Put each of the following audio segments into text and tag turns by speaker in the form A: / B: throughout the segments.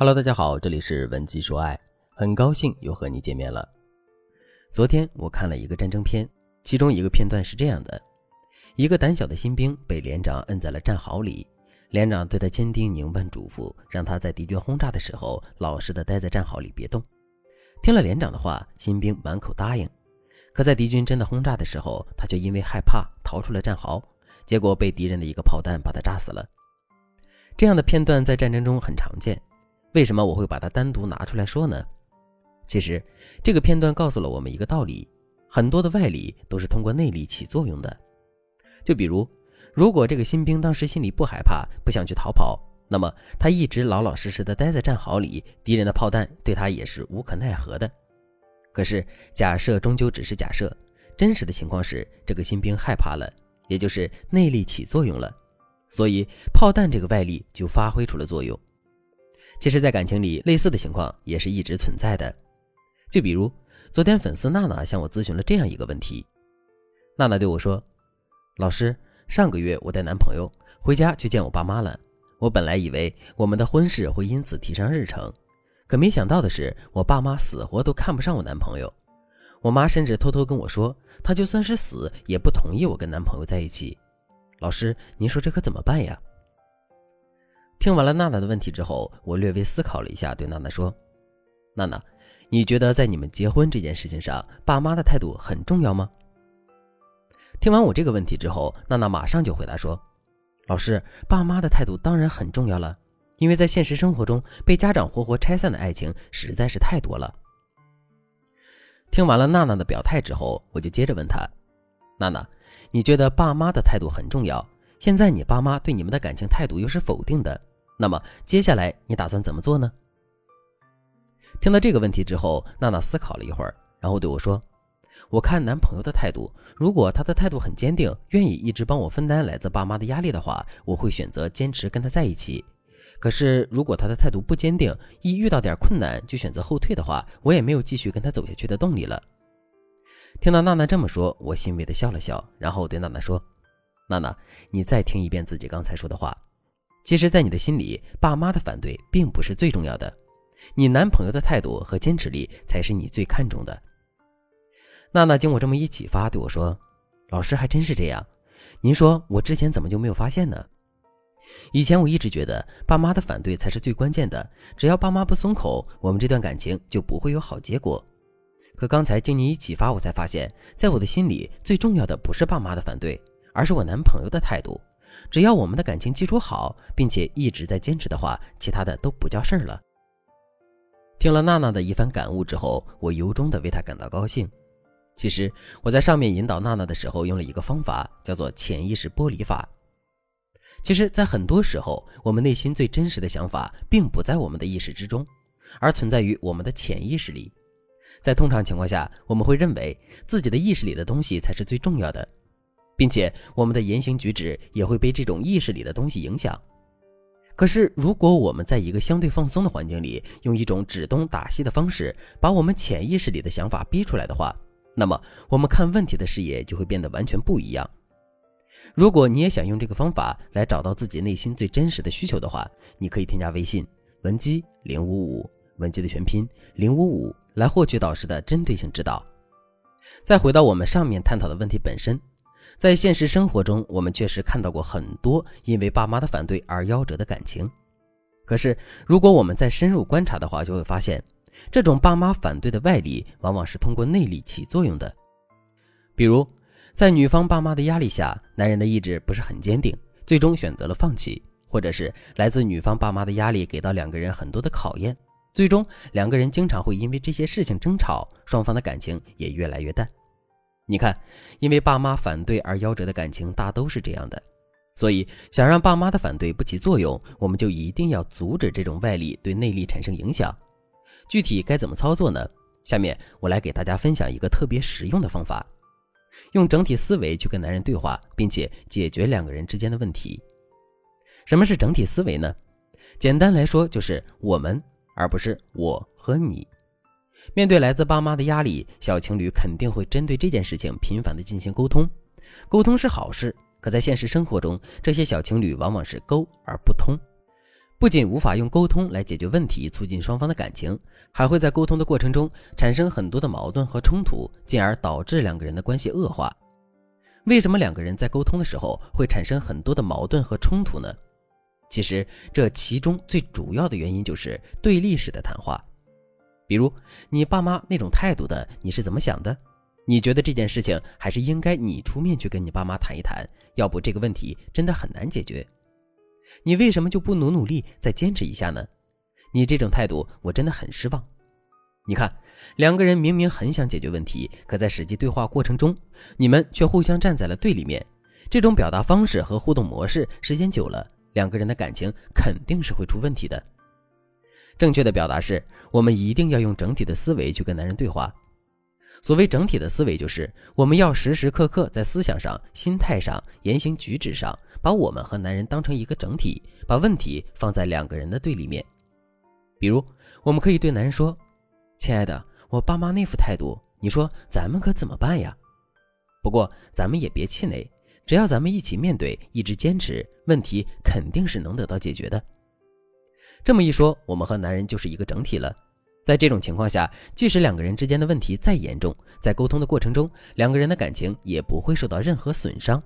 A: Hello，大家好，这里是文姬说爱，很高兴又和你见面了。昨天我看了一个战争片，其中一个片段是这样的：一个胆小的新兵被连长摁在了战壕里，连长对他千叮咛万嘱咐，让他在敌军轰炸的时候老实的待在战壕里别动。听了连长的话，新兵满口答应。可在敌军真的轰炸的时候，他却因为害怕逃出了战壕，结果被敌人的一个炮弹把他炸死了。这样的片段在战争中很常见，为什么我会把它单独拿出来说呢？其实，这个片段告诉了我们一个道理：很多的外力都是通过内力起作用的。就比如，如果这个新兵当时心里不害怕，不想去逃跑，那么他一直老老实实的待在战壕里，敌人的炮弹对他也是无可奈何的。可是，假设终究只是假设，真实的情况是，这个新兵害怕了，也就是内力起作用了，所以炮弹这个外力就发挥出了作用。其实，在感情里，类似的情况也是一直存在的。就比如，昨天粉丝娜娜向我咨询了这样一个问题：娜娜对我说，老师，上个月我带男朋友回家去见我爸妈了，我本来以为我们的婚事会因此提上日程。可没想到的是，我爸妈死活都看不上我男朋友。我妈甚至偷偷跟我说，她就算是死也不同意我跟男朋友在一起。老师，您说这可怎么办呀？听完了娜娜的问题之后，我略微思考了一下，对娜娜说：“娜娜，你觉得在你们结婚这件事情上，爸妈的态度很重要吗？”听完我这个问题之后，娜娜马上就回答说：“老师，爸妈的态度当然很重要了。”因为在现实生活中，被家长活活拆散的爱情实在是太多了。听完了娜娜的表态之后，我就接着问她：“娜娜，你觉得爸妈的态度很重要？现在你爸妈对你们的感情态度又是否定的，那么接下来你打算怎么做呢？”听到这个问题之后，娜娜思考了一会儿，然后对我说：“我看男朋友的态度，如果他的态度很坚定，愿意一直帮我分担来自爸妈的压力的话，我会选择坚持跟他在一起。”可是，如果他的态度不坚定，一遇到点困难就选择后退的话，我也没有继续跟他走下去的动力了。听到娜娜这么说，我欣慰的笑了笑，然后对娜娜说：“娜娜，你再听一遍自己刚才说的话。其实，在你的心里，爸妈的反对并不是最重要的，你男朋友的态度和坚持力才是你最看重的。”娜娜经我这么一启发，对我说：“老师还真是这样，您说我之前怎么就没有发现呢？”以前我一直觉得爸妈的反对才是最关键的，只要爸妈不松口，我们这段感情就不会有好结果。可刚才经你一启发，我才发现，在我的心里最重要的不是爸妈的反对，而是我男朋友的态度。只要我们的感情基础好，并且一直在坚持的话，其他的都不叫事儿了。听了娜娜的一番感悟之后，我由衷的为她感到高兴。其实我在上面引导娜娜的时候，用了一个方法，叫做潜意识剥离法。其实，在很多时候，我们内心最真实的想法，并不在我们的意识之中，而存在于我们的潜意识里。在通常情况下，我们会认为自己的意识里的东西才是最重要的，并且我们的言行举止也会被这种意识里的东西影响。可是，如果我们在一个相对放松的环境里，用一种指东打西的方式，把我们潜意识里的想法逼出来的话，那么我们看问题的视野就会变得完全不一样。如果你也想用这个方法来找到自己内心最真实的需求的话，你可以添加微信文姬零五五，文姬的全拼零五五，来获取导师的针对性指导。再回到我们上面探讨的问题本身，在现实生活中，我们确实看到过很多因为爸妈的反对而夭折的感情。可是，如果我们再深入观察的话，就会发现，这种爸妈反对的外力，往往是通过内力起作用的，比如。在女方爸妈的压力下，男人的意志不是很坚定，最终选择了放弃；或者是来自女方爸妈的压力给到两个人很多的考验，最终两个人经常会因为这些事情争吵，双方的感情也越来越淡。你看，因为爸妈反对而夭折的感情大都是这样的。所以，想让爸妈的反对不起作用，我们就一定要阻止这种外力对内力产生影响。具体该怎么操作呢？下面我来给大家分享一个特别实用的方法。用整体思维去跟男人对话，并且解决两个人之间的问题。什么是整体思维呢？简单来说，就是我们，而不是我和你。面对来自爸妈的压力，小情侣肯定会针对这件事情频繁的进行沟通。沟通是好事，可在现实生活中，这些小情侣往往是沟而不通。不仅无法用沟通来解决问题，促进双方的感情，还会在沟通的过程中产生很多的矛盾和冲突，进而导致两个人的关系恶化。为什么两个人在沟通的时候会产生很多的矛盾和冲突呢？其实这其中最主要的原因就是对立式的谈话。比如你爸妈那种态度的，你是怎么想的？你觉得这件事情还是应该你出面去跟你爸妈谈一谈，要不这个问题真的很难解决。你为什么就不努努力再坚持一下呢？你这种态度我真的很失望。你看，两个人明明很想解决问题，可在实际对话过程中，你们却互相站在了对立面。这种表达方式和互动模式，时间久了，两个人的感情肯定是会出问题的。正确的表达是，我们一定要用整体的思维去跟男人对话。所谓整体的思维，就是我们要时时刻刻在思想上、心态上、言行举止上，把我们和男人当成一个整体，把问题放在两个人的对立面。比如，我们可以对男人说：“亲爱的，我爸妈那副态度，你说咱们可怎么办呀？”不过，咱们也别气馁，只要咱们一起面对，一直坚持，问题肯定是能得到解决的。这么一说，我们和男人就是一个整体了。在这种情况下，即使两个人之间的问题再严重，在沟通的过程中，两个人的感情也不会受到任何损伤。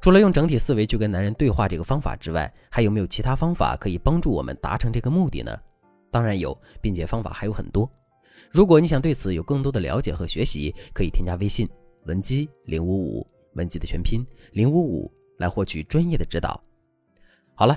A: 除了用整体思维去跟男人对话这个方法之外，还有没有其他方法可以帮助我们达成这个目的呢？当然有，并且方法还有很多。如果你想对此有更多的了解和学习，可以添加微信文姬零五五，文姬的全拼零五五，来获取专业的指导。好了，